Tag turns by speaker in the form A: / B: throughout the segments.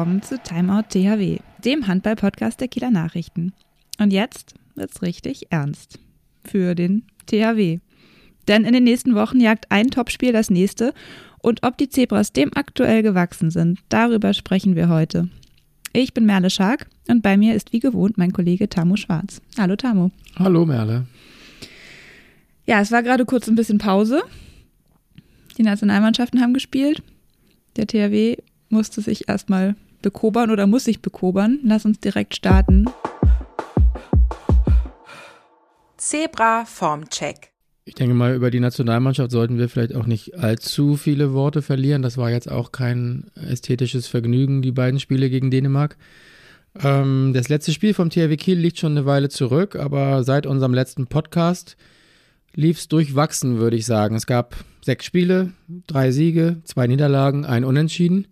A: Willkommen zu Timeout THW, dem Handball-Podcast der Kieler Nachrichten. Und jetzt wird's richtig ernst. Für den THW. Denn in den nächsten Wochen jagt ein Topspiel das nächste und ob die Zebras dem aktuell gewachsen sind, darüber sprechen wir heute. Ich bin Merle Schark und bei mir ist wie gewohnt mein Kollege Tamo Schwarz. Hallo Tamo.
B: Hallo Merle.
A: Ja, es war gerade kurz ein bisschen Pause. Die Nationalmannschaften haben gespielt. Der THW musste sich erstmal bekobern oder muss sich bekobern. Lass uns direkt starten.
C: Zebra Formcheck.
B: Ich denke mal, über die Nationalmannschaft sollten wir vielleicht auch nicht allzu viele Worte verlieren. Das war jetzt auch kein ästhetisches Vergnügen, die beiden Spiele gegen Dänemark. Ähm, das letzte Spiel vom THW Kiel liegt schon eine Weile zurück, aber seit unserem letzten Podcast lief es durchwachsen, würde ich sagen. Es gab sechs Spiele, drei Siege, zwei Niederlagen, ein Unentschieden.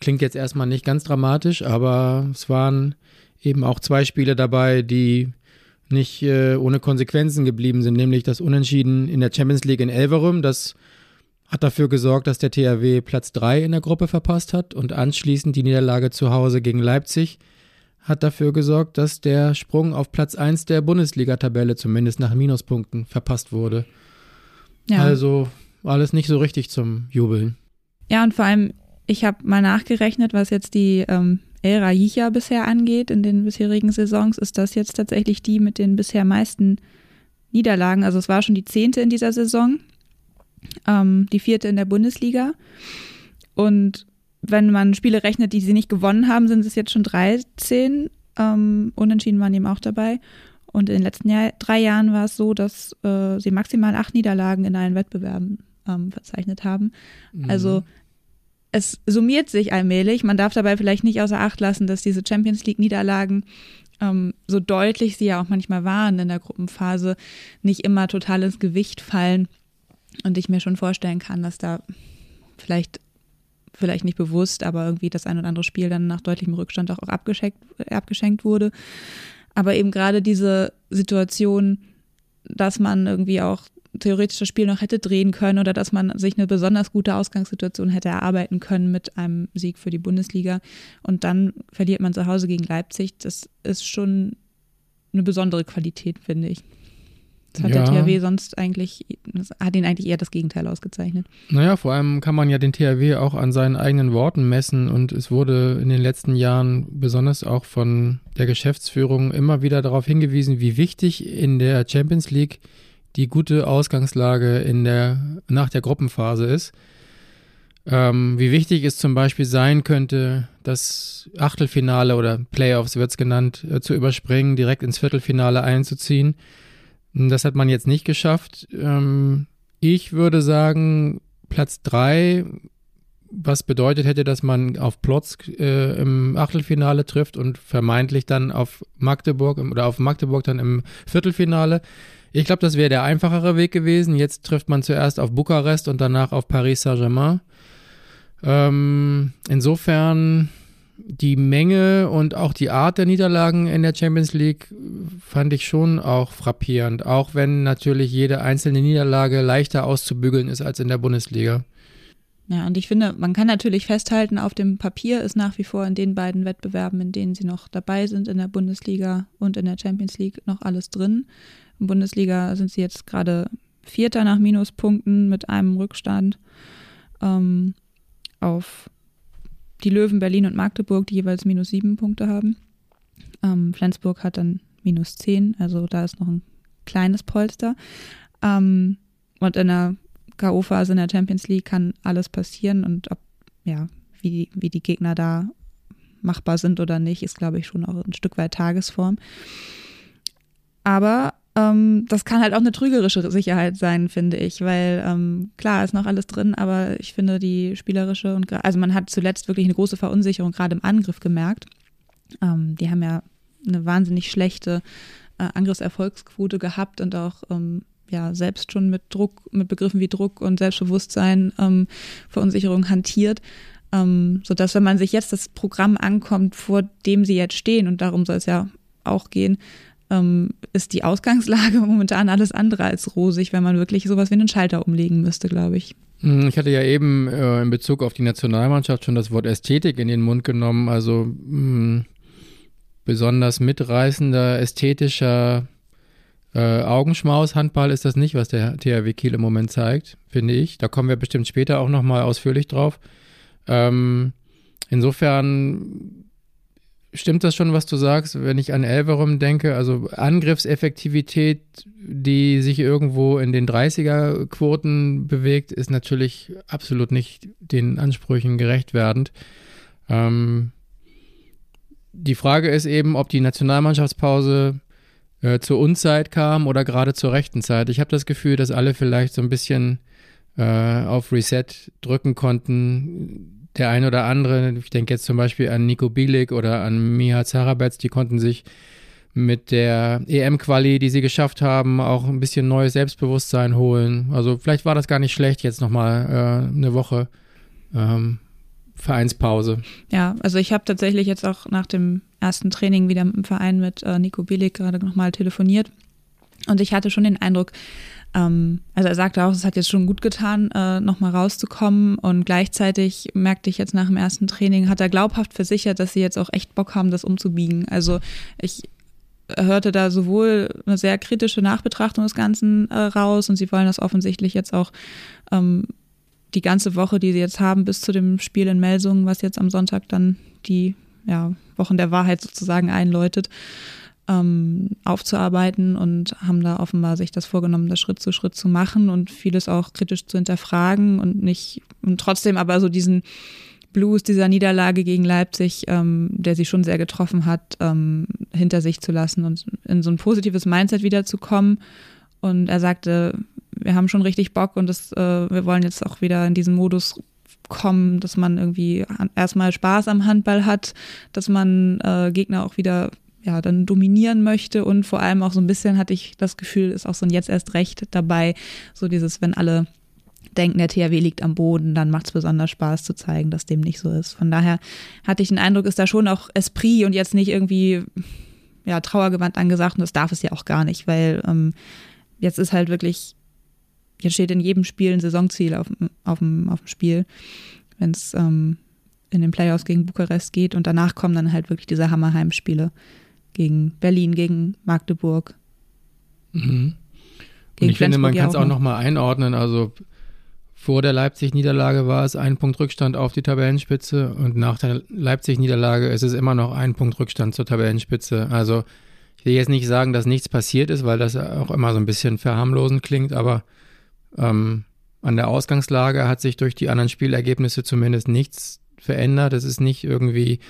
B: Klingt jetzt erstmal nicht ganz dramatisch, aber es waren eben auch zwei Spiele dabei, die nicht äh, ohne Konsequenzen geblieben sind, nämlich das Unentschieden in der Champions League in Elverum. Das hat dafür gesorgt, dass der THW Platz 3 in der Gruppe verpasst hat und anschließend die Niederlage zu Hause gegen Leipzig hat dafür gesorgt, dass der Sprung auf Platz 1 der Bundesliga-Tabelle zumindest nach Minuspunkten verpasst wurde. Ja. Also alles nicht so richtig zum Jubeln.
A: Ja, und vor allem, ich habe mal nachgerechnet, was jetzt die ähm, El Rajicha bisher angeht in den bisherigen Saisons, ist das jetzt tatsächlich die mit den bisher meisten Niederlagen. Also es war schon die zehnte in dieser Saison, ähm, die vierte in der Bundesliga. Und wenn man Spiele rechnet, die sie nicht gewonnen haben, sind es jetzt schon 13. Ähm, Unentschieden waren eben auch dabei. Und in den letzten Jahr, drei Jahren war es so, dass äh, sie maximal acht Niederlagen in allen Wettbewerben ähm, verzeichnet haben. Mhm. Also es summiert sich allmählich. Man darf dabei vielleicht nicht außer Acht lassen, dass diese Champions League-Niederlagen, ähm, so deutlich sie ja auch manchmal waren in der Gruppenphase, nicht immer total ins Gewicht fallen. Und ich mir schon vorstellen kann, dass da vielleicht, vielleicht nicht bewusst, aber irgendwie das ein oder andere Spiel dann nach deutlichem Rückstand auch abgeschenkt, abgeschenkt wurde. Aber eben gerade diese Situation, dass man irgendwie auch theoretisch das Spiel noch hätte drehen können oder dass man sich eine besonders gute Ausgangssituation hätte erarbeiten können mit einem Sieg für die Bundesliga. Und dann verliert man zu Hause gegen Leipzig. Das ist schon eine besondere Qualität, finde ich. Das hat ja. der THW sonst eigentlich, hat ihn eigentlich eher das Gegenteil ausgezeichnet.
B: Naja, vor allem kann man ja den THW auch an seinen eigenen Worten messen und es wurde in den letzten Jahren besonders auch von der Geschäftsführung immer wieder darauf hingewiesen, wie wichtig in der Champions League die gute Ausgangslage in der, nach der Gruppenphase ist. Ähm, wie wichtig es zum Beispiel sein könnte, das Achtelfinale oder Playoffs wird es genannt, äh, zu überspringen, direkt ins Viertelfinale einzuziehen. Das hat man jetzt nicht geschafft. Ähm, ich würde sagen, Platz drei, was bedeutet hätte, dass man auf Plotsk äh, im Achtelfinale trifft und vermeintlich dann auf Magdeburg oder auf Magdeburg dann im Viertelfinale. Ich glaube, das wäre der einfachere Weg gewesen. Jetzt trifft man zuerst auf Bukarest und danach auf Paris Saint-Germain. Ähm, insofern die Menge und auch die Art der Niederlagen in der Champions League fand ich schon auch frappierend, auch wenn natürlich jede einzelne Niederlage leichter auszubügeln ist als in der Bundesliga.
A: Ja, und ich finde, man kann natürlich festhalten, auf dem Papier ist nach wie vor in den beiden Wettbewerben, in denen sie noch dabei sind, in der Bundesliga und in der Champions League, noch alles drin. Bundesliga sind sie jetzt gerade Vierter nach Minuspunkten mit einem Rückstand ähm, auf die Löwen Berlin und Magdeburg, die jeweils minus sieben Punkte haben. Ähm, Flensburg hat dann minus zehn, also da ist noch ein kleines Polster. Ähm, und in der K.O.-Phase in der Champions League kann alles passieren und ob, ja, wie, wie die Gegner da machbar sind oder nicht, ist, glaube ich, schon auch ein Stück weit Tagesform. Aber ähm, das kann halt auch eine trügerische Sicherheit sein, finde ich, weil ähm, klar ist noch alles drin, aber ich finde die spielerische und also man hat zuletzt wirklich eine große Verunsicherung gerade im Angriff gemerkt. Ähm, die haben ja eine wahnsinnig schlechte äh, Angriffserfolgsquote gehabt und auch ähm, ja selbst schon mit Druck, mit Begriffen wie Druck und Selbstbewusstsein, ähm, Verunsicherung hantiert. Ähm, sodass, wenn man sich jetzt das Programm ankommt, vor dem sie jetzt stehen, und darum soll es ja auch gehen, ähm, ist die Ausgangslage momentan alles andere als rosig, wenn man wirklich sowas wie einen Schalter umlegen müsste, glaube ich.
B: Hm, ich hatte ja eben äh, in Bezug auf die Nationalmannschaft schon das Wort Ästhetik in den Mund genommen. Also mh, hm, besonders mitreißender, ästhetischer äh, Augenschmaus-Handball ist das nicht, was der THW Kiel im Moment zeigt, finde ich. Da kommen wir bestimmt später auch nochmal ausführlich drauf. Ähm, insofern stimmt das schon, was du sagst, wenn ich an Elverum denke. Also Angriffseffektivität, die sich irgendwo in den 30er-Quoten bewegt, ist natürlich absolut nicht den Ansprüchen gerecht werdend. Ähm, die Frage ist eben, ob die Nationalmannschaftspause äh, zur Unzeit kam oder gerade zur rechten Zeit. Ich habe das Gefühl, dass alle vielleicht so ein bisschen äh, auf Reset drücken konnten der ein oder andere, ich denke jetzt zum Beispiel an Nico Bielik oder an Miha Zarabetz, die konnten sich mit der EM-Quali, die sie geschafft haben, auch ein bisschen neues Selbstbewusstsein holen. Also vielleicht war das gar nicht schlecht, jetzt nochmal äh, eine Woche ähm, Vereinspause.
A: Ja, also ich habe tatsächlich jetzt auch nach dem ersten Training wieder im Verein mit äh, Nico Bielik gerade nochmal telefoniert. Und ich hatte schon den Eindruck, ähm, also er sagte auch, es hat jetzt schon gut getan, äh, nochmal rauszukommen. Und gleichzeitig merkte ich jetzt nach dem ersten Training, hat er glaubhaft versichert, dass sie jetzt auch echt Bock haben, das umzubiegen. Also ich hörte da sowohl eine sehr kritische Nachbetrachtung des Ganzen äh, raus und sie wollen das offensichtlich jetzt auch ähm, die ganze Woche, die sie jetzt haben, bis zu dem Spiel in Melsungen, was jetzt am Sonntag dann die ja, Wochen der Wahrheit sozusagen einläutet, ähm, aufzuarbeiten und haben da offenbar sich das vorgenommen, das Schritt zu Schritt zu machen und vieles auch kritisch zu hinterfragen und nicht und trotzdem aber so diesen Blues dieser Niederlage gegen Leipzig, ähm, der sie schon sehr getroffen hat, ähm, hinter sich zu lassen und in so ein positives Mindset wiederzukommen. Und er sagte, wir haben schon richtig Bock und das, äh, wir wollen jetzt auch wieder in diesen Modus kommen, dass man irgendwie erstmal Spaß am Handball hat, dass man äh, Gegner auch wieder ja, dann dominieren möchte. Und vor allem auch so ein bisschen hatte ich das Gefühl, ist auch so ein jetzt erst recht dabei, so dieses, wenn alle denken, der THW liegt am Boden, dann macht es besonders Spaß zu zeigen, dass dem nicht so ist. Von daher hatte ich den Eindruck, ist da schon auch Esprit und jetzt nicht irgendwie ja, Trauergewand angesagt. Und das darf es ja auch gar nicht, weil ähm, jetzt ist halt wirklich, jetzt steht in jedem Spiel ein Saisonziel auf, auf, dem, auf dem Spiel, wenn es ähm, in den Playoffs gegen Bukarest geht und danach kommen dann halt wirklich diese Hammerheim-Spiele gegen Berlin, gegen Magdeburg.
B: Mhm. Und ich finde, man kann es auch nochmal einordnen. Also vor der Leipzig-Niederlage war es ein Punkt Rückstand auf die Tabellenspitze und nach der Leipzig-Niederlage ist es immer noch ein Punkt Rückstand zur Tabellenspitze. Also ich will jetzt nicht sagen, dass nichts passiert ist, weil das auch immer so ein bisschen verharmlosend klingt, aber ähm, an der Ausgangslage hat sich durch die anderen Spielergebnisse zumindest nichts verändert. Es ist nicht irgendwie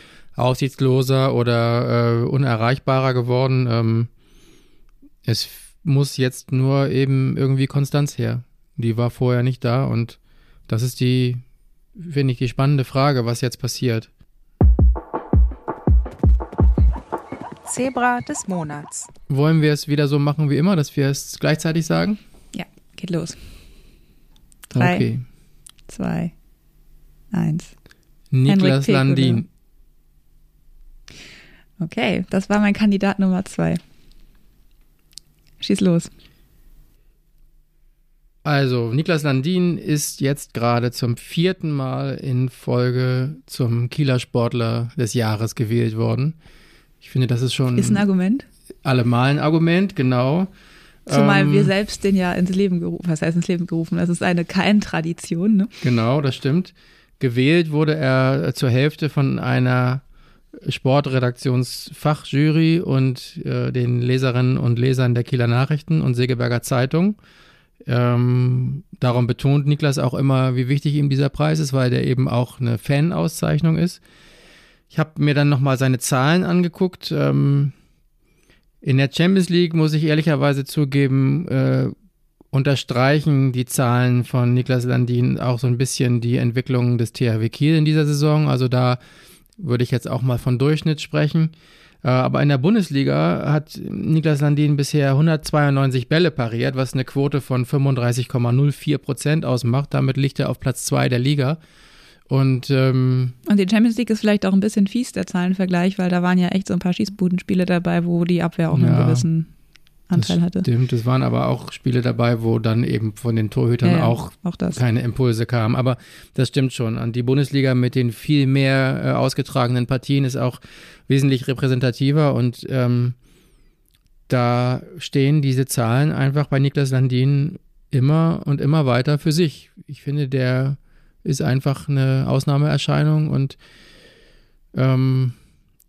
B: aussichtsloser oder äh, unerreichbarer geworden. Ähm, es muss jetzt nur eben irgendwie Konstanz her. Die war vorher nicht da und das ist die, finde ich, die spannende Frage, was jetzt passiert.
C: Zebra des Monats.
B: Wollen wir es wieder so machen wie immer, dass wir es gleichzeitig sagen?
A: Ja, geht los.
B: Drei, okay.
A: zwei, eins.
B: Niklas Landin.
A: Okay, das war mein Kandidat Nummer zwei. Schieß los.
B: Also, Niklas Landin ist jetzt gerade zum vierten Mal in Folge zum Kieler Sportler des Jahres gewählt worden. Ich finde, das ist schon.
A: Ist ein Argument?
B: Allemal ein Argument, genau.
A: Zumal ähm, wir selbst den ja ins Leben gerufen, was heißt ins Leben gerufen? Das ist eine Kein-Tradition, ne?
B: Genau, das stimmt. Gewählt wurde er zur Hälfte von einer Sportredaktionsfachjury und äh, den Leserinnen und Lesern der Kieler Nachrichten und Segeberger Zeitung. Ähm, darum betont Niklas auch immer, wie wichtig ihm dieser Preis ist, weil der eben auch eine Fan-Auszeichnung ist. Ich habe mir dann nochmal seine Zahlen angeguckt. Ähm, in der Champions League muss ich ehrlicherweise zugeben, äh, unterstreichen die Zahlen von Niklas Landin auch so ein bisschen die Entwicklung des THW Kiel in dieser Saison. Also da würde ich jetzt auch mal von Durchschnitt sprechen. Äh, aber in der Bundesliga hat Niklas Landin bisher 192 Bälle pariert, was eine Quote von 35,04 Prozent ausmacht. Damit liegt er auf Platz 2 der Liga. Und, ähm,
A: und die Champions League ist vielleicht auch ein bisschen fies, der Zahlenvergleich, weil da waren ja echt so ein paar Schießbudenspiele dabei, wo die Abwehr auch einen gewissen Anteil
B: das
A: hatte.
B: Stimmt, es waren aber auch Spiele dabei, wo dann eben von den Torhütern
A: Ja, ja,
B: auch,
A: auch
B: keine Impulse kamen. Aber das stimmt schon. Und die Bundesliga mit den viel mehr äh, ausgetragenen Partien ist auch wesentlich repräsentativer und ähm, da stehen diese Zahlen einfach bei Niklas Landin immer und immer weiter für sich. Ich finde, der ist einfach eine Ausnahmeerscheinung und ähm,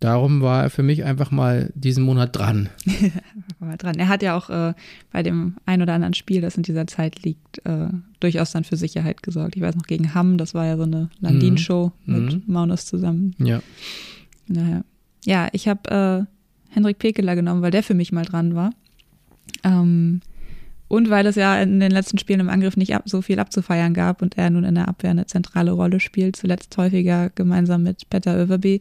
B: darum war er für mich einfach mal diesen Monat dran.
A: War mal dran. Er hat ja auch äh, bei dem ein oder anderen Spiel, das in dieser Zeit liegt, äh, durchaus dann für Sicherheit gesorgt. Ich weiß noch, gegen Hamm, das war ja so eine Landin-Show
B: Mhm.
A: mit Maunus zusammen.
B: Ja.
A: Naja. Ja, ich habe äh, Henrik Pekeler genommen, weil der für mich mal dran war. Ähm, und weil es ja in den letzten Spielen im Angriff nicht ab, so viel abzufeiern gab und er nun in der Abwehr eine zentrale Rolle spielt, zuletzt häufiger gemeinsam mit Petter Överby.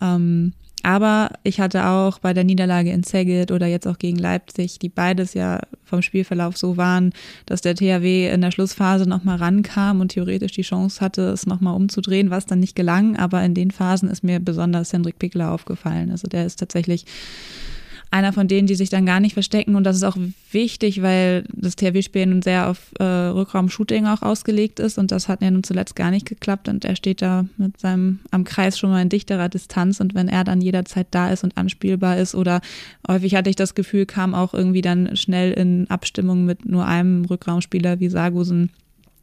A: Ähm, aber ich hatte auch bei der Niederlage in Szeged oder jetzt auch gegen Leipzig, die beides ja vom Spielverlauf so waren, dass der THW in der Schlussphase nochmal rankam und theoretisch die Chance hatte, es nochmal umzudrehen, was dann nicht gelang. Aber in den Phasen ist mir besonders Hendrik Pickler aufgefallen. Also der ist tatsächlich einer von denen, die sich dann gar nicht verstecken. Und das ist auch wichtig, weil das THW-Spiel nun sehr auf äh, Rückraum-Shooting auch ausgelegt ist. Und das hat ja nun zuletzt gar nicht geklappt. Und er steht da mit seinem am Kreis schon mal in dichterer Distanz. Und wenn er dann jederzeit da ist und anspielbar ist, oder häufig hatte ich das Gefühl, kam auch irgendwie dann schnell in Abstimmung mit nur einem Rückraumspieler wie Sargusen.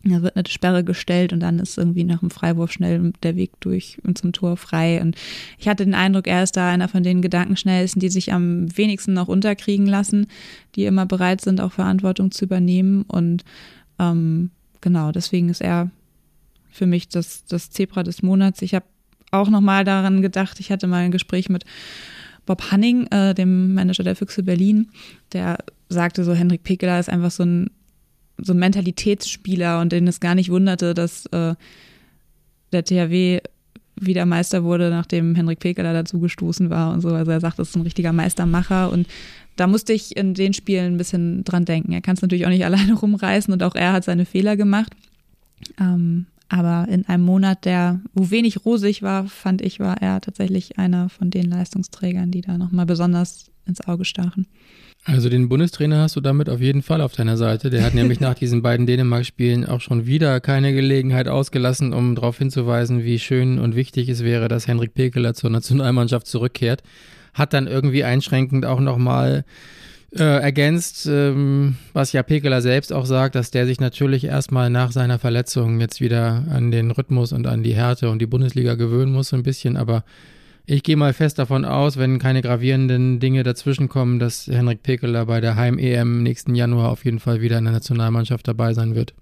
A: Da wird eine Sperre gestellt und dann ist irgendwie nach dem Freiwurf schnell der Weg durch und zum Tor frei. Und ich hatte den Eindruck, er ist da einer von den Gedankenschnellsten, die sich am wenigsten noch unterkriegen lassen, die immer bereit sind, auch Verantwortung zu übernehmen. Und ähm, genau, deswegen ist er für mich das, das Zebra des Monats. Ich habe auch nochmal daran gedacht, ich hatte mal ein Gespräch mit Bob Hanning, äh, dem Manager der Füchse Berlin, der sagte so, Henrik Pekeler ist einfach so ein so Mentalitätsspieler und den es gar nicht wunderte, dass äh, der THW wieder Meister wurde, nachdem Henrik Pekeler dazugestoßen war und so. Also er sagt, das ist ein richtiger Meistermacher und da musste ich in den Spielen ein bisschen dran denken. Er kann es natürlich auch nicht alleine rumreißen und auch er hat seine Fehler gemacht. Ähm, aber in einem Monat, der, wo wenig rosig war, fand ich, war er tatsächlich einer von den Leistungsträgern, die da nochmal besonders ins Auge stachen.
B: Also den Bundestrainer hast du damit auf jeden Fall auf deiner Seite. Der hat nämlich nach diesen beiden Dänemark-Spielen auch schon wieder keine Gelegenheit ausgelassen, um darauf hinzuweisen, wie schön und wichtig es wäre, dass Henrik Pekeler zur Nationalmannschaft zurückkehrt. Hat dann irgendwie einschränkend auch nochmal äh, ergänzt, ähm, was ja Pekeler selbst auch sagt, dass der sich natürlich erstmal nach seiner Verletzung jetzt wieder an den Rhythmus und an die Härte und die Bundesliga gewöhnen muss, so ein bisschen, aber ich gehe mal fest davon aus, wenn keine gravierenden Dinge dazwischenkommen, dass Henrik Pekeler bei der Heim-EM nächsten Januar auf jeden Fall wieder in der Nationalmannschaft dabei sein wird.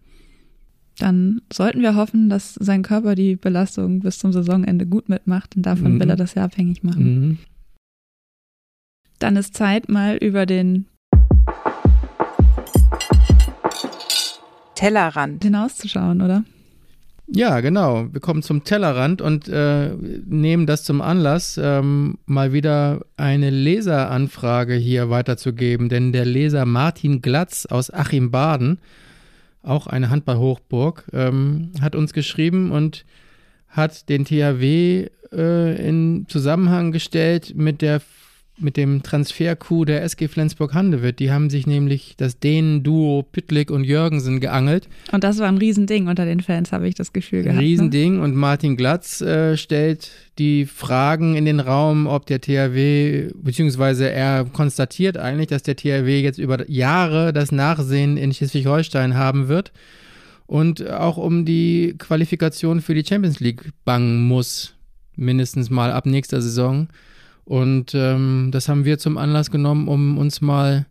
A: Dann sollten wir hoffen, dass sein Körper die Belastung bis zum Saisonende gut mitmacht und davon
B: Mhm.
A: will er das ja abhängig machen.
B: Mhm.
A: Dann ist Zeit, mal über den
C: Tellerrand.
A: hinauszuschauen, oder?
B: Ja, genau. Wir kommen zum Tellerrand und äh, nehmen das zum Anlass, ähm, mal wieder eine Leseranfrage hier weiterzugeben. Denn der Leser Martin Glatz aus Achim-Baden, auch eine Handballhochburg, ähm, hat uns geschrieben und hat den THW äh, in Zusammenhang gestellt mit der mit dem Transfer-Coup der SG Flensburg-Handewitt. Die haben sich nämlich das Dänen-Duo Püttlik und Jürgensen geangelt.
A: Und das war ein Riesending unter den Fans, habe ich das Gefühl gehabt. Ne?
B: Riesending und Martin Glatz äh, stellt die Fragen in den Raum, ob der THW, beziehungsweise er konstatiert eigentlich, dass der THW jetzt über Jahre das Nachsehen in Schleswig-Holstein haben wird und auch um die Qualifikation für die Champions League bangen muss, mindestens mal ab nächster Saison. Und ähm, das haben wir zum Anlass genommen, um uns mal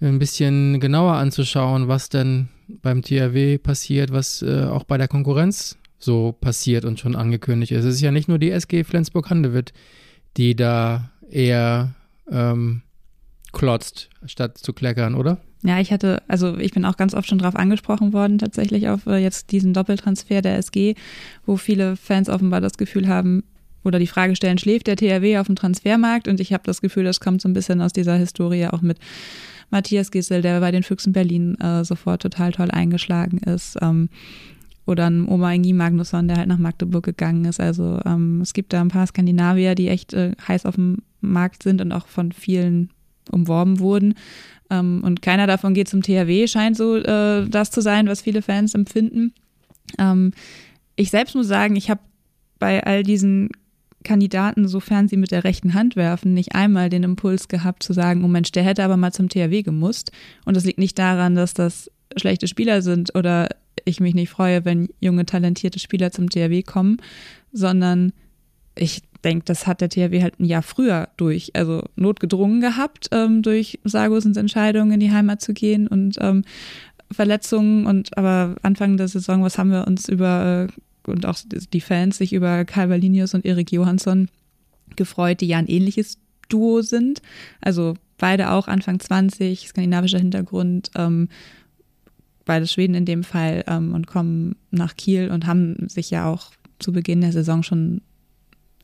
B: ein bisschen genauer anzuschauen, was denn beim THW passiert, was äh, auch bei der Konkurrenz so passiert und schon angekündigt ist. Es ist ja nicht nur die SG Flensburg-Handewitt, die da eher ähm, klotzt, statt zu kleckern, oder?
A: Ja, ich hatte, also ich bin auch ganz oft schon drauf angesprochen worden, tatsächlich auf äh, jetzt diesen Doppeltransfer der SG, wo viele Fans offenbar das Gefühl haben, oder die Frage stellen, schläft der THW auf dem Transfermarkt? Und ich habe das Gefühl, das kommt so ein bisschen aus dieser Historie auch mit Matthias Gissel, der bei den Füchsen Berlin äh, sofort total toll eingeschlagen ist. Ähm, oder ein Oma Ingi Magnusson, der halt nach Magdeburg gegangen ist. Also ähm, es gibt da ein paar Skandinavier, die echt äh, heiß auf dem Markt sind und auch von vielen umworben wurden. Ähm, und keiner davon geht zum THW, scheint so äh, das zu sein, was viele Fans empfinden. Ähm, ich selbst muss sagen, ich habe bei all diesen Kandidaten, sofern sie mit der rechten Hand werfen, nicht einmal den Impuls gehabt zu sagen, oh Mensch, der hätte aber mal zum THW gemusst. Und das liegt nicht daran, dass das schlechte Spieler sind oder ich mich nicht freue, wenn junge, talentierte Spieler zum THW kommen, sondern ich denke, das hat der THW halt ein Jahr früher durch, also notgedrungen gehabt, ähm, durch Sargosens Entscheidung in die Heimat zu gehen und ähm, Verletzungen und aber Anfang der Saison, was haben wir uns über äh, und auch die Fans sich über Calvalinius und Erik Johansson gefreut, die ja ein ähnliches Duo sind. Also beide auch Anfang 20, skandinavischer Hintergrund, ähm, beide Schweden in dem Fall ähm, und kommen nach Kiel und haben sich ja auch zu Beginn der Saison schon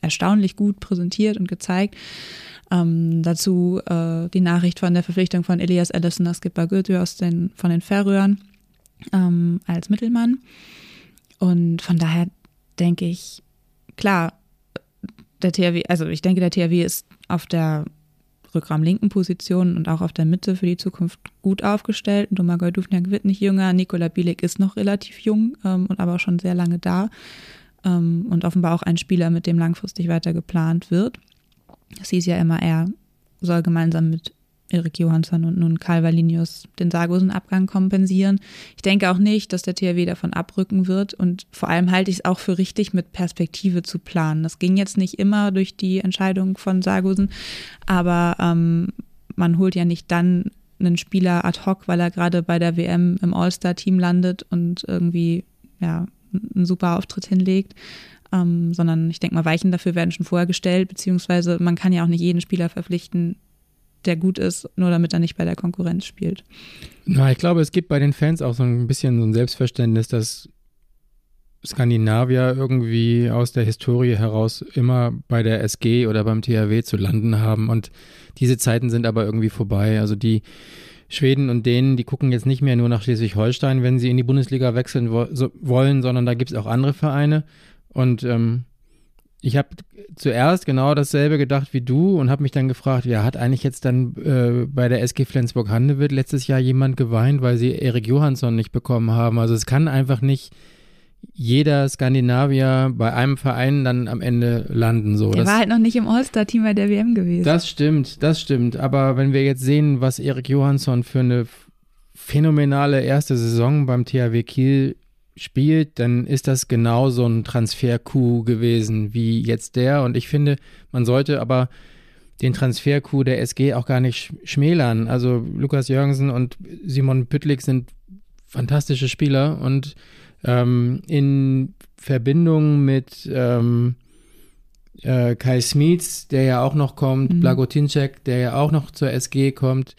A: erstaunlich gut präsentiert und gezeigt. Ähm, dazu äh, die Nachricht von der Verpflichtung von Elias Ellison als Skipper Goethe aus den, von den Färöern ähm, als Mittelmann. Und von daher denke ich, klar, der THW, also ich denke, der THW ist auf der rückraumlinken Position und auch auf der Mitte für die Zukunft gut aufgestellt. Domagoj Dufniak wird nicht jünger, Nikola Bilik ist noch relativ jung ähm, und aber schon sehr lange da ähm, und offenbar auch ein Spieler, mit dem langfristig weiter geplant wird. Es hieß ja immer, er soll gemeinsam mit Erik Johansson und nun Karl Valinius den Sargosen-Abgang kompensieren. Ich denke auch nicht, dass der THW davon abrücken wird und vor allem halte ich es auch für richtig, mit Perspektive zu planen. Das ging jetzt nicht immer durch die Entscheidung von Sargosen, aber ähm, man holt ja nicht dann einen Spieler ad hoc, weil er gerade bei der WM im All-Star-Team landet und irgendwie ja, einen super Auftritt hinlegt. Ähm, sondern ich denke mal, Weichen dafür werden schon vorher gestellt, beziehungsweise man kann ja auch nicht jeden Spieler verpflichten, der gut ist, nur damit er nicht bei der Konkurrenz spielt.
B: Na, ich glaube, es gibt bei den Fans auch so ein bisschen so ein Selbstverständnis, dass Skandinavier irgendwie aus der Historie heraus immer bei der SG oder beim THW zu landen haben. Und diese Zeiten sind aber irgendwie vorbei. Also die Schweden und Dänen, die gucken jetzt nicht mehr nur nach Schleswig-Holstein, wenn sie in die Bundesliga wechseln wo wollen, sondern da gibt es auch andere Vereine. Und ähm, ich habe zuerst genau dasselbe gedacht wie du und habe mich dann gefragt, ja, hat eigentlich jetzt dann äh, bei der SG Flensburg-Handewitt letztes Jahr jemand geweint, weil sie Erik Johansson nicht bekommen haben? Also es kann einfach nicht jeder Skandinavier bei einem Verein dann am Ende landen. So.
A: Er war halt noch nicht im All-Star-Team bei der WM gewesen.
B: Das stimmt, das stimmt. Aber wenn wir jetzt sehen, was Erik Johansson für eine phänomenale erste Saison beim THW Kiel spielt, dann ist das genau so ein Transfer-Coup gewesen wie jetzt der. Und ich finde, man sollte aber den Transfer-Coup der SG auch gar nicht schmälern. Also Lukas Jürgensen und Simon Püttlik sind fantastische Spieler und ähm, in Verbindung mit ähm, äh, Kai Smits, der ja auch noch kommt, mhm. Blagotinczek, der ja auch noch zur SG kommt,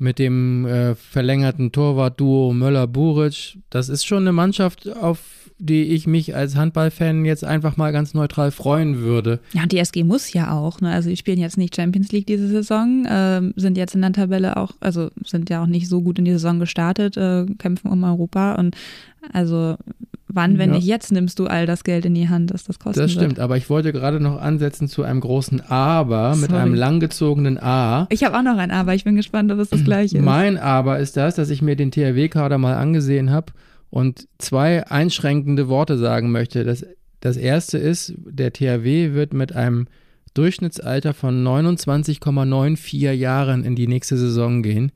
B: mit dem äh, verlängerten Torwart-Duo Möller-Buric. Das ist schon eine Mannschaft, auf die ich mich als Handballfan jetzt einfach mal ganz neutral freuen würde.
A: Ja, und die SG muss ja auch. Ne? Also die spielen jetzt nicht Champions League diese Saison, äh, sind jetzt in der Tabelle auch, also sind ja auch nicht so gut in die Saison gestartet, äh, kämpfen um Europa und also wann, wenn ja. nicht jetzt, nimmst du all das Geld in die Hand, dass das kostet.
B: Das stimmt, wird. aber ich wollte gerade noch ansetzen zu einem großen Aber Sorry. mit einem langgezogenen A.
A: Ich habe auch noch ein Aber, ich bin gespannt, ob es das gleiche ist.
B: Mein Aber ist das, dass ich mir den THW-Kader mal angesehen habe und zwei einschränkende Worte sagen möchte. Das, das erste ist, der THW wird mit einem Durchschnittsalter von 29,94 Jahren in die nächste Saison gehen.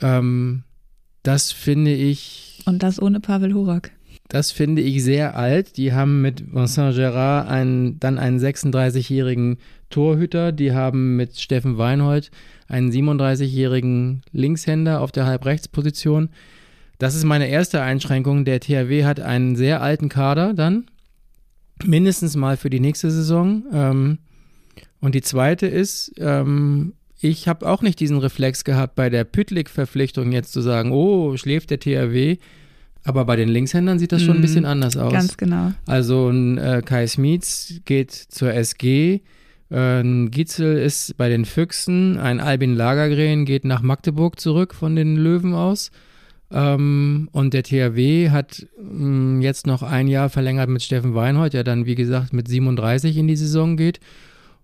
B: Ähm, das finde ich.
A: Und das ohne Pavel Horak.
B: Das finde ich sehr alt. Die haben mit Vincent Gerard einen, dann einen 36-jährigen Torhüter. Die haben mit Steffen Weinhold einen 37-jährigen Linkshänder auf der Halbrechtsposition. Das ist meine erste Einschränkung. Der THW hat einen sehr alten Kader dann. Mindestens mal für die nächste Saison. Ähm, und die zweite ist, ähm, ich habe auch nicht diesen Reflex gehabt, bei der Pütlik-Verpflichtung jetzt zu sagen, oh, schläft der THW. Aber bei den Linkshändern sieht das schon ein mhm. bisschen anders aus.
A: Ganz genau.
B: Also ein äh, Kai Smietz geht zur SG, äh, ein Gitzel ist bei den Füchsen, ein Albin Lagergren geht nach Magdeburg zurück von den Löwen aus. Ähm, und der THW hat mh, mm, jetzt noch ein Jahr verlängert mit Steffen Weinhold, der dann, wie gesagt, mit 37 in die Saison geht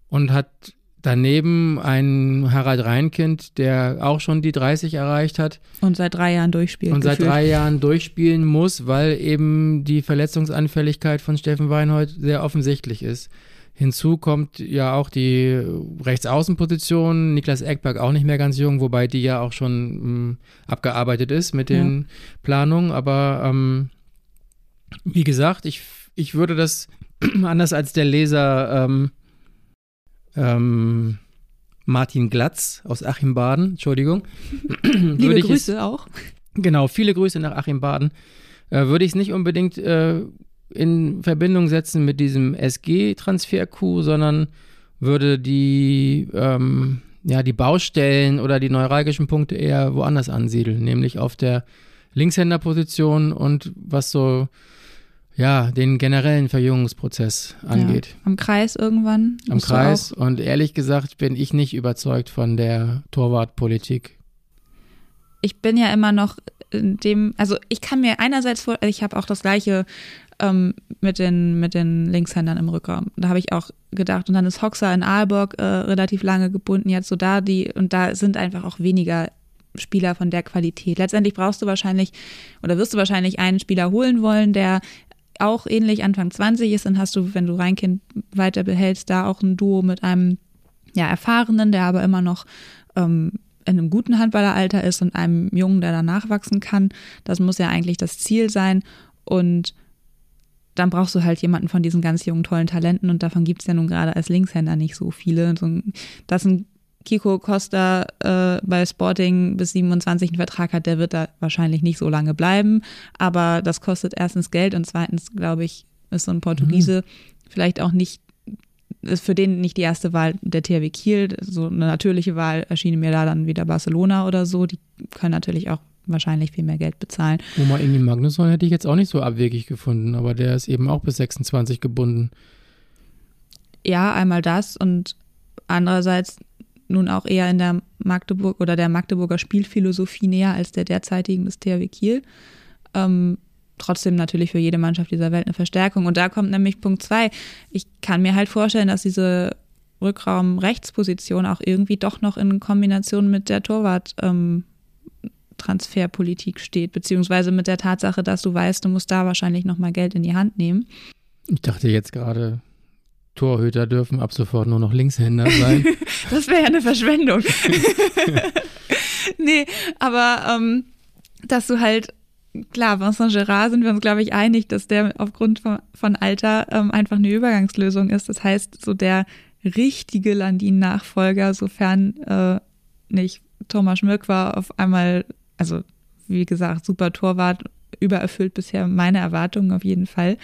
B: und hat daneben ein Harald Reinkind, der auch schon die 30 erreicht hat.
A: Und seit drei Jahren durchspielt.
B: Und seit gefühlt. drei Jahren durchspielen muss, weil eben die Verletzungsanfälligkeit von Steffen Weinhold sehr offensichtlich ist. Hinzu kommt ja auch die Rechtsaußenposition, Niklas Eckberg auch nicht mehr ganz jung, wobei die ja auch schon mh, hm, abgearbeitet ist mit den ja. Planungen. Aber ähm, wie gesagt, ich, ich würde das anders als der Leser ähm, ähm, Martin Glatz aus Achim Baden, Entschuldigung.
A: Liebe Grüße es, auch.
B: Genau, viele Grüße nach Achim Baden. Äh, würde ich es nicht unbedingt äh, in Verbindung setzen mit diesem SG-Transfer-Coup, sondern würde die, ähm, ja, die Baustellen oder die neuralgischen Punkte eher woanders ansiedeln, nämlich auf der Linkshänderposition und was so ja, den generellen Verjüngungsprozess angeht. Ja,
A: am Kreis irgendwann.
B: Am Kreis. Und ehrlich gesagt bin ich nicht überzeugt von der Torwartpolitik.
A: Ich bin ja immer noch in dem, also ich kann mir einerseits vor, ich habe auch das gleiche ähm, mit den, mit den Linkshändern im Rückraum. Da habe ich auch gedacht, und dann ist Hoxer in Aalborg äh, relativ lange gebunden, jetzt so da die, und da sind einfach auch weniger Spieler von der Qualität. Letztendlich brauchst du wahrscheinlich oder wirst du wahrscheinlich einen Spieler holen wollen, der auch ähnlich Anfang 20 ist, dann hast du, wenn du Reinkind weiter behältst, da auch ein Duo mit einem ja, Erfahrenen, der aber immer noch ähm, in einem guten Handballeralter ist und einem Jungen, der danach wachsen kann. Das muss ja eigentlich das Ziel sein. Und dann brauchst du halt jemanden von diesen ganz jungen, tollen Talenten und davon gibt es ja nun gerade als Linkshänder nicht so viele. dass ein Kiko Costa äh, bei Sporting bis 27 einen Vertrag hat, der wird da wahrscheinlich nicht so lange bleiben. Aber das kostet erstens Geld und zweitens, glaube ich, ist so ein Portugiese mhm. vielleicht auch nicht, ist für den nicht die erste Wahl der THW Kiel. So eine natürliche Wahl erschien mir da dann wieder Barcelona oder so. Die können natürlich auch wahrscheinlich viel mehr Geld bezahlen.
B: Oma Ingi Magnusson hätte ich jetzt auch nicht so abwegig gefunden, aber der ist eben auch bis 26 gebunden.
A: Ja, einmal das und andererseits nun auch eher in der Magdeburg oder der Magdeburger Spielphilosophie näher als der derzeitigen des THW Kiel. Ähm, trotzdem natürlich für jede Mannschaft dieser Welt eine Verstärkung. Und da kommt nämlich Punkt zwei. Ich kann mir halt vorstellen, dass diese Rückraum-Rechtsposition auch irgendwie doch noch in Kombination mit der Torwart-Transferpolitik ähm, steht, beziehungsweise mit der Tatsache, dass du weißt, du musst da wahrscheinlich nochmal Geld in die Hand nehmen.
B: Ich dachte jetzt gerade, Torhüter dürfen ab sofort nur noch Linkshänder sein.
A: das wäre ja eine Verschwendung. nee, aber ähm, dass du halt, klar, Vincent Gerard sind wir uns, glaube ich, einig, dass der aufgrund von, von Alter ähm, einfach eine Übergangslösung ist. Das heißt, so der richtige Landin-Nachfolger, sofern äh, nicht Thomas Schmöck war, auf einmal, also wie gesagt, super Torwart, übererfüllt bisher meine Erwartungen auf jeden Fall.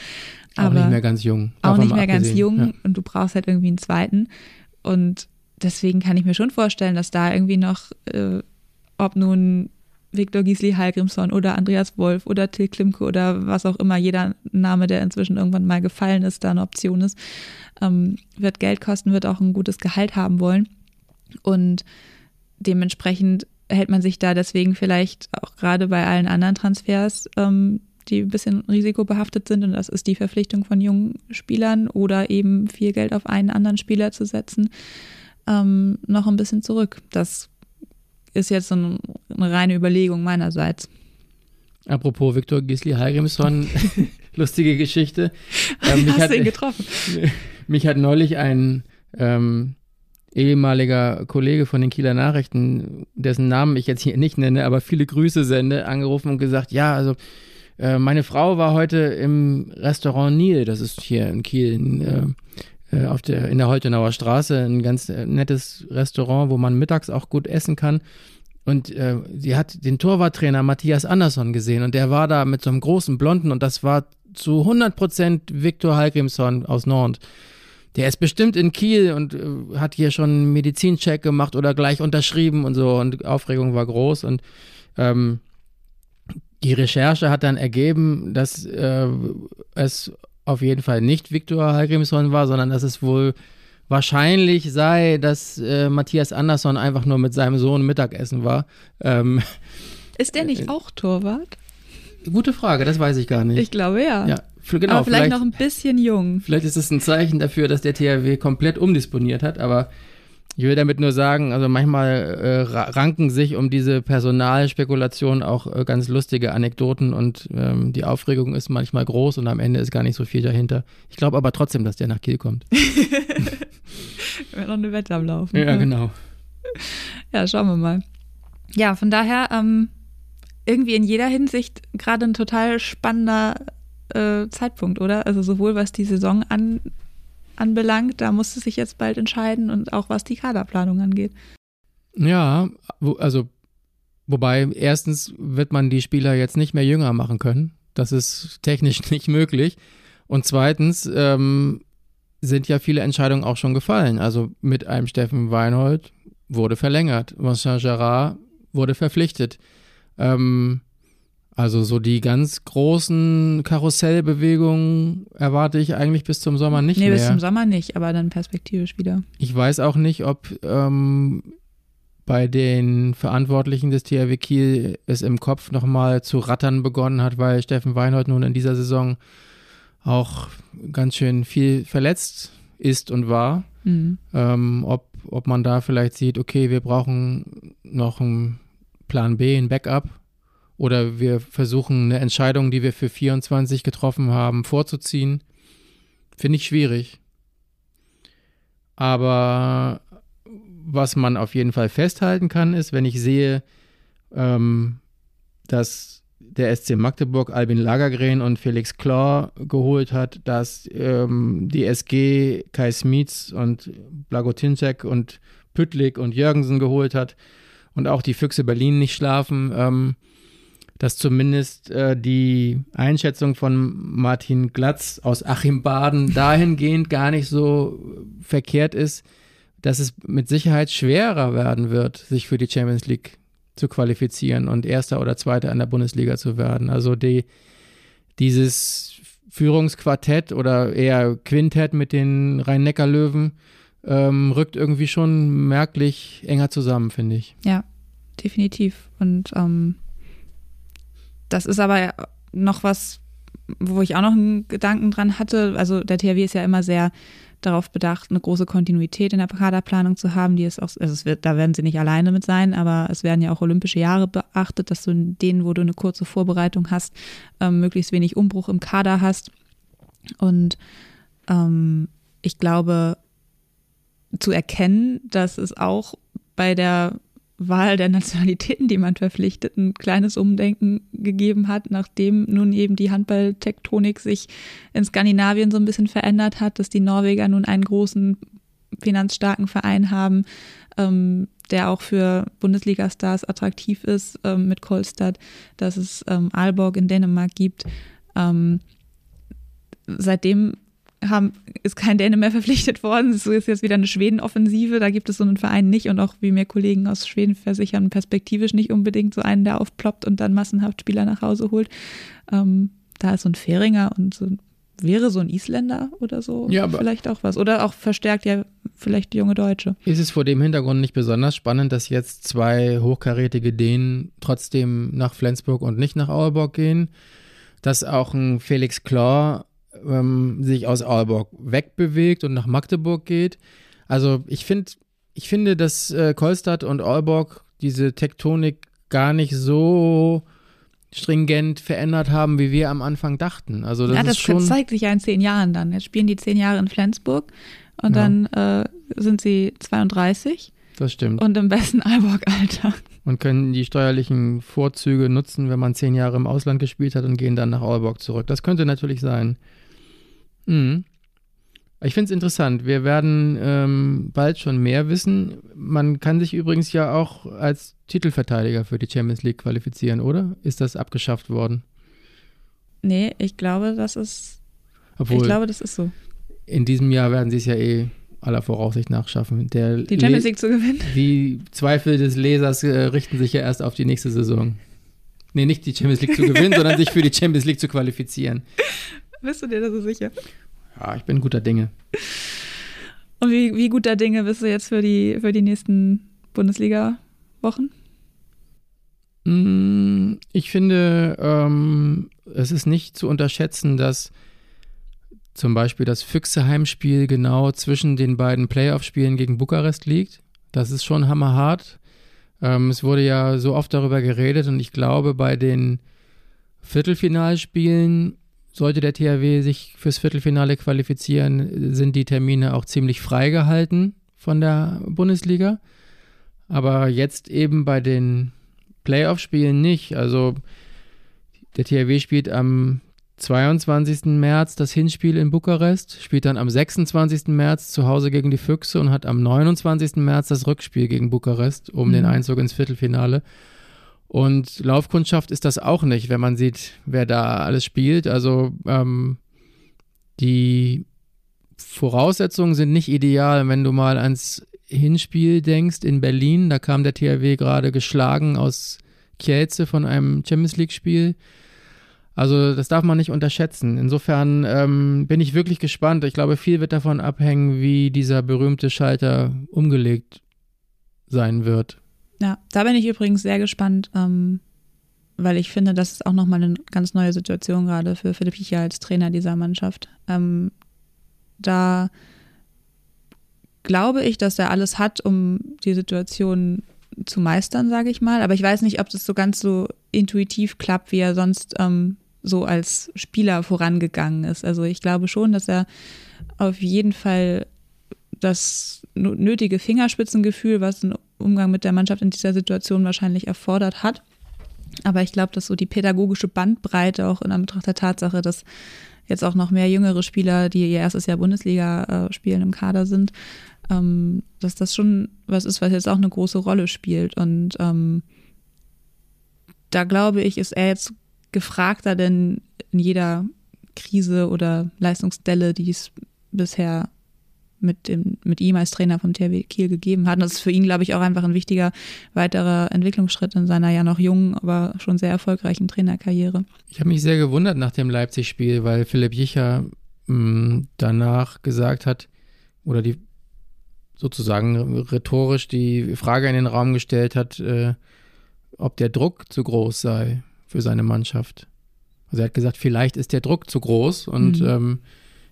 B: Aber auch nicht mehr ganz jung.
A: Auch nicht mehr ganz jung ja. und du brauchst halt irgendwie einen zweiten. Und deswegen kann ich mir schon vorstellen, dass da irgendwie noch, äh, ob nun Viktor Gisli Hallgrimsson oder Andreas Wolf oder Till Klimke oder was auch immer, jeder Name, der inzwischen irgendwann mal gefallen ist, da eine Option ist, ähm, wird Geld kosten, wird auch ein gutes Gehalt haben wollen. Und dementsprechend hält man sich da deswegen vielleicht auch gerade bei allen anderen Transfers ähm, die ein bisschen risikobehaftet sind und das ist die Verpflichtung von jungen Spielern oder eben viel Geld auf einen anderen Spieler zu setzen, ähm, noch ein bisschen zurück. Das ist jetzt so eine, eine reine Überlegung meinerseits.
B: Apropos Viktor Gisli Hallgrimsson, lustige Geschichte.
A: Ähm, Hast hat, ihn getroffen?
B: Mich hat neulich ein ähm, ehemaliger Kollege von den Kieler Nachrichten, dessen Namen ich jetzt hier nicht nenne, aber viele Grüße sende, angerufen und gesagt, ja, also äh, meine Frau war heute im Restaurant Nil, das ist hier in Kiel, in, äh, äh, auf der, in der Holtenauer Straße, ein ganz äh, nettes Restaurant, wo man mittags auch gut essen kann. Und äh, sie hat den Torwarttrainer Matthias Andersson gesehen und der war da mit so einem großen Blonden und das war zu 100 Prozent Viktor Hallgrimsson aus Nord. Der ist bestimmt in Kiel und äh, hat hier schon einen Medizincheck gemacht oder gleich unterschrieben und so und Aufregung war groß und ähm, die Recherche hat dann ergeben, dass äh, es auf jeden Fall nicht Viktor Hallgrimsson war, sondern dass es wohl wahrscheinlich sei, dass äh, Matthias Andersson einfach nur mit seinem Sohn Mittagessen war. Ähm,
A: ist der nicht äh, auch Torwart?
B: Gute Frage, das weiß ich gar nicht.
A: Ich glaube ja.
B: Ja, genau,
A: aber vielleicht, vielleicht, noch ein bisschen jung.
B: Vielleicht ist es ein Zeichen dafür, dass der THW komplett umdisponiert hat, aber Ich will damit nur sagen, also manchmal äh, ranken sich um diese Personalspekulation auch äh, ganz lustige Anekdoten und ähm, die Aufregung ist manchmal groß und am Ende ist gar nicht so viel dahinter. Ich glaube aber trotzdem, dass der nach Kiel kommt.
A: Wir noch eine Wette am Laufen.
B: Ja, genau.
A: Ja, schauen wir mal. Ja, von daher ähm, irgendwie in jeder Hinsicht gerade ein total spannender äh, Zeitpunkt, oder? Also sowohl was die Saison an, anbelangt, da musste sich jetzt bald entscheiden und auch was die Kaderplanung angeht.
B: Ja, also wobei erstens wird man die Spieler jetzt nicht mehr jünger machen können. Das ist technisch nicht möglich. Und zweitens ähm, sind ja viele Entscheidungen auch schon gefallen. Also mit einem Steffen Weinhold wurde verlängert. Vincent Gerard wurde verpflichtet. Ähm, also so die ganz großen Karussellbewegungen erwarte ich eigentlich bis zum Sommer nicht
A: nee,
B: mehr.
A: Nee, bis zum Sommer nicht, aber dann perspektivisch wieder.
B: Ich weiß auch nicht, ob ähm, bei den Verantwortlichen des THW Kiel es im Kopf nochmal zu rattern begonnen hat, weil Steffen Weinhold nun in dieser Saison auch ganz schön viel verletzt ist und war. Mhm. Ähm, ob, ob man da vielleicht sieht, okay, wir brauchen noch einen Plan B, ein Backup. Oder wir versuchen eine Entscheidung, die wir für 24 getroffen haben, vorzuziehen. Finde ich schwierig. Aber was man auf jeden Fall festhalten kann, ist, wenn ich sehe, ähm, dass der SC Magdeburg Albin Lagergren und Felix Klor geholt hat, dass ähm, die SG Kai Smits und Blagotinczek und Püttlik und Jürgensen geholt hat und auch die Füchse Berlin nicht schlafen, ähm, dass zumindest äh, die Einschätzung von Martin Glatz aus Achim Baden dahingehend gar nicht so verkehrt ist, dass es mit Sicherheit schwerer werden wird, sich für die Champions League zu qualifizieren und Erster oder Zweiter in der Bundesliga zu werden. Also die, dieses Führungsquartett oder eher Quintett mit den Rhein-Neckar-Löwen ähm, rückt irgendwie schon merklich enger zusammen, finde ich.
A: Ja, definitiv. Und ähm, das ist aber noch was, wo ich auch noch einen Gedanken dran hatte. Also der THW ist ja immer sehr darauf bedacht, eine große Kontinuität in der Kaderplanung zu haben, die ist auch, also es wird, da werden sie nicht alleine mit sein, aber es werden ja auch olympische Jahre beachtet, dass du in denen, wo du eine kurze Vorbereitung hast, ähm, möglichst wenig Umbruch im Kader hast. Und ähm, ich glaube, zu erkennen, dass es auch bei der Wahl der Nationalitäten, die man verpflichtet, ein kleines Umdenken gegeben hat, nachdem nun eben die Handballtektonik sich in Skandinavien so ein bisschen verändert hat, dass die Norweger nun einen großen finanzstarken Verein haben, ähm, der auch für Bundesliga-Stars attraktiv ist ähm, mit Kolstad, dass es ähm, Aalborg in Dänemark gibt. Ähm, seitdem haben, ist kein Däne mehr verpflichtet worden. Es ist jetzt wieder eine Schweden-Offensive. Da gibt es so einen Verein nicht und auch, wie mir Kollegen aus Schweden versichern, perspektivisch nicht unbedingt so einen, der aufploppt und dann massenhaft Spieler nach Hause holt. Ähm, da ist so ein Fähringer und so wäre so ein Isländer oder so
B: ja,
A: vielleicht auch was. Oder auch verstärkt ja vielleicht junge Deutsche.
B: Ist es vor dem Hintergrund nicht besonders spannend, dass jetzt zwei hochkarätige Dänen trotzdem nach Flensburg und nicht nach Auerborg gehen? Dass auch ein Felix Klaw ähm, sich aus Aalborg wegbewegt und nach Magdeburg geht. Also ich finde, ich finde, dass äh, Kolstadt und Aalborg diese Tektonik gar nicht so stringent verändert haben, wie wir am Anfang dachten. Also das
A: ja, das
B: schon
A: zeigt sich ja in zehn Jahren dann. Jetzt spielen die zehn Jahre in Flensburg und ja. dann äh, sind sie 32.
B: Das stimmt.
A: Und im besten Aalborg-Alter.
B: Und können die steuerlichen Vorzüge nutzen, wenn man zehn Jahre im Ausland gespielt hat und gehen dann nach Aalborg zurück. Das könnte natürlich sein. Mhm. Ich finde es interessant. Wir werden ähm, bald schon mehr wissen. Man kann sich übrigens ja auch als Titelverteidiger für die Champions League qualifizieren, oder? Ist das abgeschafft worden?
A: Nee, ich glaube, das ist.
B: Obwohl,
A: ich glaube, das ist so.
B: In diesem Jahr werden sie es ja eh aller Voraussicht nach schaffen. Der
A: die Champions League zu gewinnen.
B: Die Zweifel des Lesers äh, richten sich ja erst auf die nächste Saison. Nee, nicht die Champions League zu gewinnen, sondern sich für die Champions League zu qualifizieren.
A: Bist du dir da so sicher?
B: Ja, ich bin guter Dinge.
A: Und wie, wie guter Dinge bist du jetzt für die, für die nächsten Bundesliga-Wochen?
B: Mm, ich finde, ähm, es ist nicht zu unterschätzen, dass zum Beispiel das Füchse-Heimspiel genau zwischen den beiden Playoff-Spielen gegen Bukarest liegt. Das ist schon hammerhart. Ähm, es wurde ja so oft darüber geredet und ich glaube, bei den Viertelfinalspielen sollte der THW sich fürs Viertelfinale qualifizieren, sind die Termine auch ziemlich freigehalten von der Bundesliga. Aber jetzt eben bei den Playoff-Spielen nicht. Also der THW spielt am 22. März das Hinspiel in Bukarest, spielt dann am 26. März zu Hause gegen die Füchse und hat am 29. März das Rückspiel gegen Bukarest um mhm. den Einzug ins Viertelfinale. Und Laufkundschaft ist das auch nicht, wenn man sieht, wer da alles spielt. Also ähm, die Voraussetzungen sind nicht ideal. Wenn du mal ans Hinspiel denkst in Berlin, da kam der THW gerade geschlagen aus Kielce von einem Champions League-Spiel also das darf man nicht unterschätzen. Insofern ähm, bin ich wirklich gespannt. Ich glaube, viel wird davon abhängen, wie dieser berühmte Schalter umgelegt sein wird.
A: Ja, da bin ich übrigens sehr gespannt, ähm, weil ich finde, das ist auch nochmal eine ganz neue Situation gerade für Philipp Hiecher als Trainer dieser Mannschaft. Ähm, da glaube ich, dass er alles hat, um die Situation zu meistern, sage ich mal. Aber ich weiß nicht, ob das so ganz so intuitiv klappt, wie er sonst ähm, so als Spieler vorangegangen ist. Also ich glaube schon, dass er auf jeden Fall das nötige Fingerspitzengefühl, was ein Umgang mit der Mannschaft in dieser Situation wahrscheinlich erfordert hat. Aber ich glaube, dass so die pädagogische Bandbreite auch in Anbetracht der Tatsache, dass jetzt auch noch mehr jüngere Spieler, die ihr erstes Jahr Bundesliga äh, spielen, im Kader sind, ähm, dass das schon was ist, was jetzt auch eine große Rolle spielt. Und ähm, da glaube ich, ist er jetzt gefragter denn in jeder Krise oder Leistungsdelle, die es bisher mit, dem, mit ihm als Trainer vom THW Kiel gegeben hat. Und das ist für ihn, glaube ich, auch einfach ein wichtiger weiterer Entwicklungsschritt in seiner ja noch jungen, aber schon sehr erfolgreichen Trainerkarriere.
B: Ich habe mich sehr gewundert nach dem Leipzig-Spiel, weil Philipp Jicher mh, mm, danach gesagt hat, oder die sozusagen rhetorisch die Frage in den Raum gestellt hat, äh, ob der Druck zu groß sei für seine Mannschaft. Also er hat gesagt, vielleicht ist der Druck zu groß und mhm. ähm,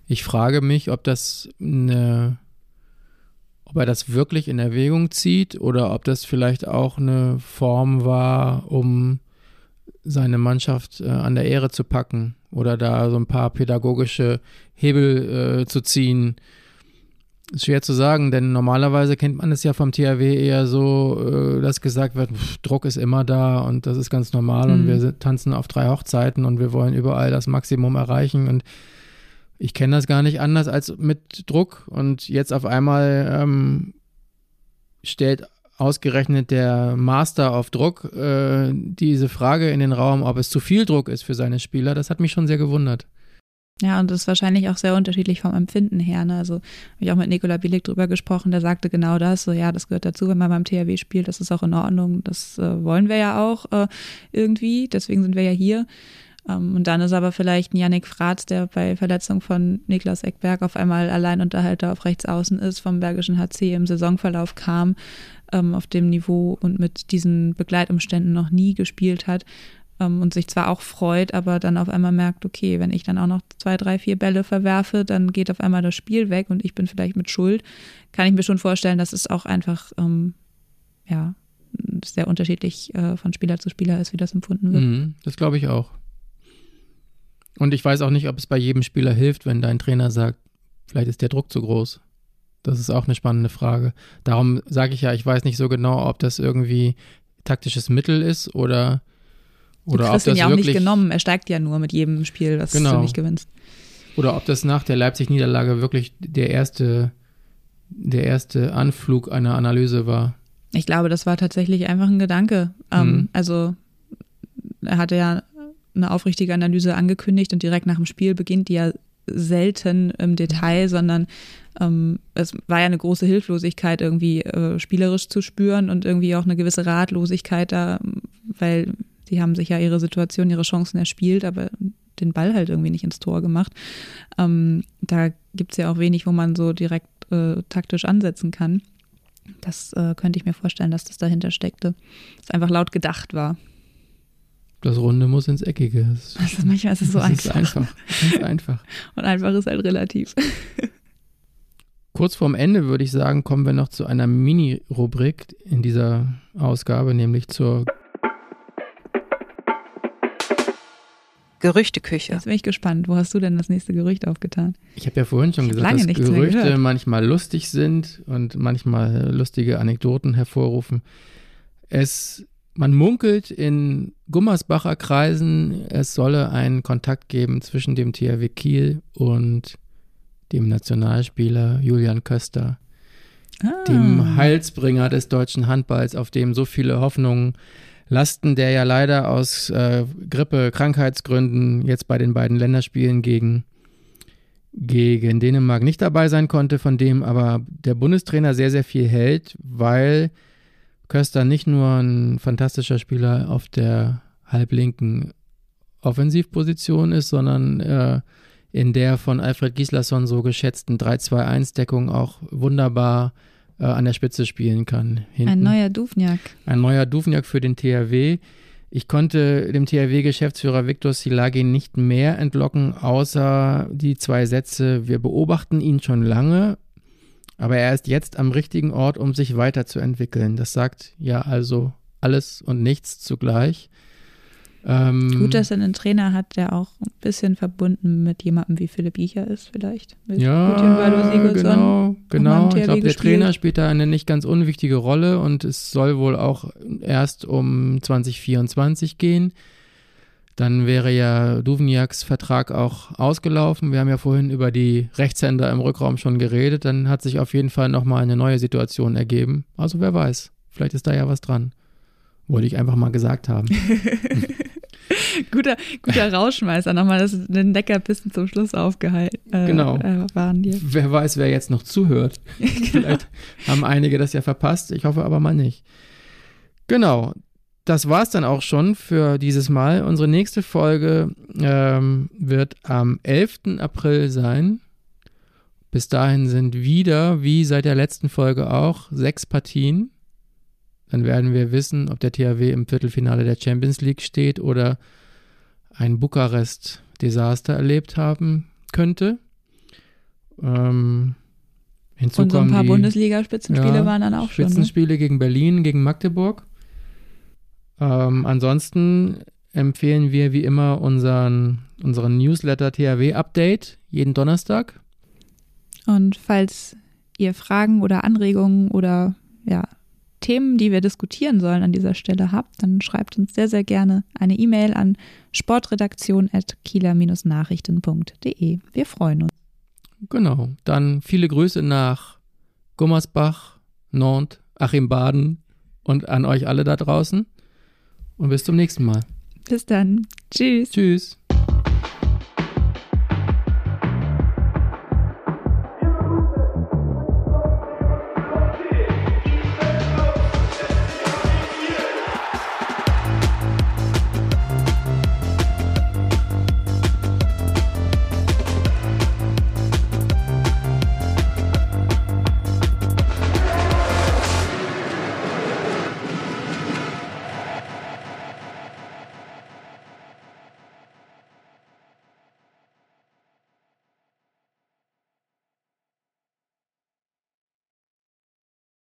B: ich frage mich, ob das eine, ob er das wirklich in Erwägung zieht oder ob das vielleicht auch eine Form war, um seine Mannschaft äh, an der Ehre zu packen oder da so ein paar pädagogische Hebel äh, zu ziehen, ist schwer zu sagen, denn normalerweise kennt man es ja vom THW eher so, äh, dass gesagt wird, pff, Druck ist immer da und das ist ganz normal mhm. und wir tanzen auf drei Hochzeiten und wir wollen überall das Maximum erreichen und ich kenne das gar nicht anders als mit Druck und jetzt auf einmal ähm, stellt ausgerechnet der Master auf Druck äh, diese Frage in den Raum, ob es zu viel Druck ist für seine Spieler. Das hat mich schon sehr gewundert.
A: Ja, und das ist wahrscheinlich auch sehr unterschiedlich vom Empfinden her. Ne? Also habe ich auch mit Nikola Billig drüber gesprochen, der sagte genau das, so ja, das gehört dazu, wenn man beim THW spielt, das ist auch in Ordnung, das äh, wollen wir ja auch äh, irgendwie, deswegen sind wir ja hier. Ähm, und dann ist aber vielleicht ein Yannick Fratz, der bei Verletzung von Niklas Eckberg auf einmal Alleinunterhalter auf rechts außen ist, vom Bergischen HC im Saisonverlauf kam, ähm, auf dem Niveau und mit diesen Begleitumständen noch nie gespielt hat ähm, und sich zwar auch freut, aber dann auf einmal merkt, okay, wenn ich dann auch noch zwei, drei, vier Bälle verwerfe, dann geht auf einmal das Spiel weg und ich bin vielleicht mit Schuld, kann ich mir schon vorstellen, dass es auch einfach, ja, sehr unterschiedlich äh, von Spieler zu Spieler ist, wie das empfunden wird.
B: Mhm, das glaube ich auch. Und ich weiß auch nicht, ob es bei jedem Spieler hilft, wenn dein Trainer sagt, vielleicht ist der Druck zu groß. Das ist auch eine spannende Frage. Darum sage ich ja, ich weiß nicht so genau, ob das irgendwie taktisches Mittel ist oder oder
A: du kriegst ihn ja auch nicht genommen. Er steigt ja nur mit jedem Spiel, was genau. du nicht gewinnst.
B: Oder ob das nach der Leipzig-Niederlage wirklich der erste, der erste Anflug einer Analyse war.
A: Ich glaube, das war tatsächlich einfach ein Gedanke. Ähm, mhm. Also er hatte ja eine aufrichtige Analyse angekündigt und direkt nach dem Spiel beginnt die ja selten im Detail, sondern ähm, es war ja eine große Hilflosigkeit irgendwie äh, spielerisch zu spüren und irgendwie auch eine gewisse Ratlosigkeit da, weil die haben sich ja ihre Situation, ihre Chancen erspielt, aber den Ball halt irgendwie nicht ins Tor gemacht. Ähm, da gibt es ja auch wenig, wo man so direkt äh, taktisch ansetzen kann. Das äh, könnte ich mir vorstellen, dass das dahinter steckte. Dass einfach laut gedacht war.
B: Das Runde muss ins Eckige.
A: Das also manchmal ist es so
B: das
A: einfach.
B: Ist einfach. Ganz einfach.
A: Und einfach ist halt relativ.
B: kurz vorm Ende würde ich sagen, kommen wir noch zu einer Mini-Rubrik in dieser Ausgabe, nämlich zur
C: Gerüchteküche.
A: Jetzt bin ich gespannt. Wo hast du denn das nächste Gerücht aufgetan?
B: Ich habe ja vorhin schon gesagt, dass Gerüchte manchmal lustig sind und manchmal lustige Anekdoten hervorrufen. Es, man munkelt in Gummersbacher Kreisen, es solle einen Kontakt geben zwischen dem THW Kiel und dem Nationalspieler Julian Köster, ah. dem Heilsbringer des deutschen Handballs, auf dem so viele Hoffnungen lasten, der ja leider aus äh, Grippe, Krankheitsgründen jetzt bei den beiden Länderspielen gegen, gegen Dänemark nicht dabei sein konnte, von dem aber der Bundestrainer sehr, sehr viel hält, weil Köster nicht nur ein fantastischer Spieler auf der halblinken Offensivposition ist, sondern äh, in der von Alfred Gislason so geschätzten 3-2-1-Deckung auch wunderbar äh, an der Spitze spielen kann.
A: Hinten. Ein neuer Duvniak.
B: Ein neuer Duvniak für den THW. Ich konnte dem THW-Geschäftsführer Viktor Silagi nicht mehr entlocken, außer die zwei Sätze, wir beobachten ihn schon lange, aber er ist jetzt am richtigen Ort, um sich weiterzuentwickeln. Das sagt ja also alles und nichts zugleich.
A: Ähm, Gut, dass er einen Trainer hat, der auch ein bisschen verbunden mit jemandem wie Philipp Icher ist, vielleicht. Mit
B: ja, genau, genau. Ich glaube, der Trainer spielt da eine nicht ganz unwichtige Rolle und es soll wohl auch erst um 2024 gehen. Dann wäre ja Duvniaks Vertrag auch ausgelaufen. Wir haben ja vorhin über die Rechtshänder im Rückraum schon geredet. Dann hat sich auf jeden Fall nochmal eine neue Situation ergeben. Also wer weiß, vielleicht ist da ja was dran. Wollte ich einfach mal gesagt haben.
A: guter, guter Rauschmeißer, nochmal das, den Leckerbissen zum Schluss aufgehalten.
B: Äh, genau. Äh, waren hier. Wer weiß, wer jetzt noch zuhört. genau. Vielleicht haben einige das ja verpasst. Ich hoffe aber mal nicht. Genau. Das war es dann auch schon für dieses Mal. Unsere nächste Folge ähm, wird am 11. April sein. Bis dahin sind wieder, wie seit der letzten Folge auch, sechs Partien. Dann werden wir wissen, ob der THW im Viertelfinale der Champions League steht oder ein Bukarest-Desaster erlebt haben könnte. Ähm,
A: hinzu Und so ein paar Bundesliga-Spitzenspiele ja, waren dann auch
B: schon. Spitzenspiele
A: ne?
B: gegen Berlin, gegen Magdeburg. Ähm, ansonsten empfehlen wir wie immer unseren, unseren Newsletter THW Update jeden Donnerstag.
A: Und falls ihr Fragen oder Anregungen oder ja, Themen, die wir diskutieren sollen an dieser Stelle habt, dann schreibt uns sehr, sehr gerne eine E-Mail an sportredaktion.kieler-nachrichten.de. Wir freuen uns.
B: Genau. Dann viele Grüße nach Gummersbach, Nantes, Achim Baden und an euch alle da draußen. Und bis zum nächsten Mal.
A: Bis dann. Tschüss.
B: Tschüss.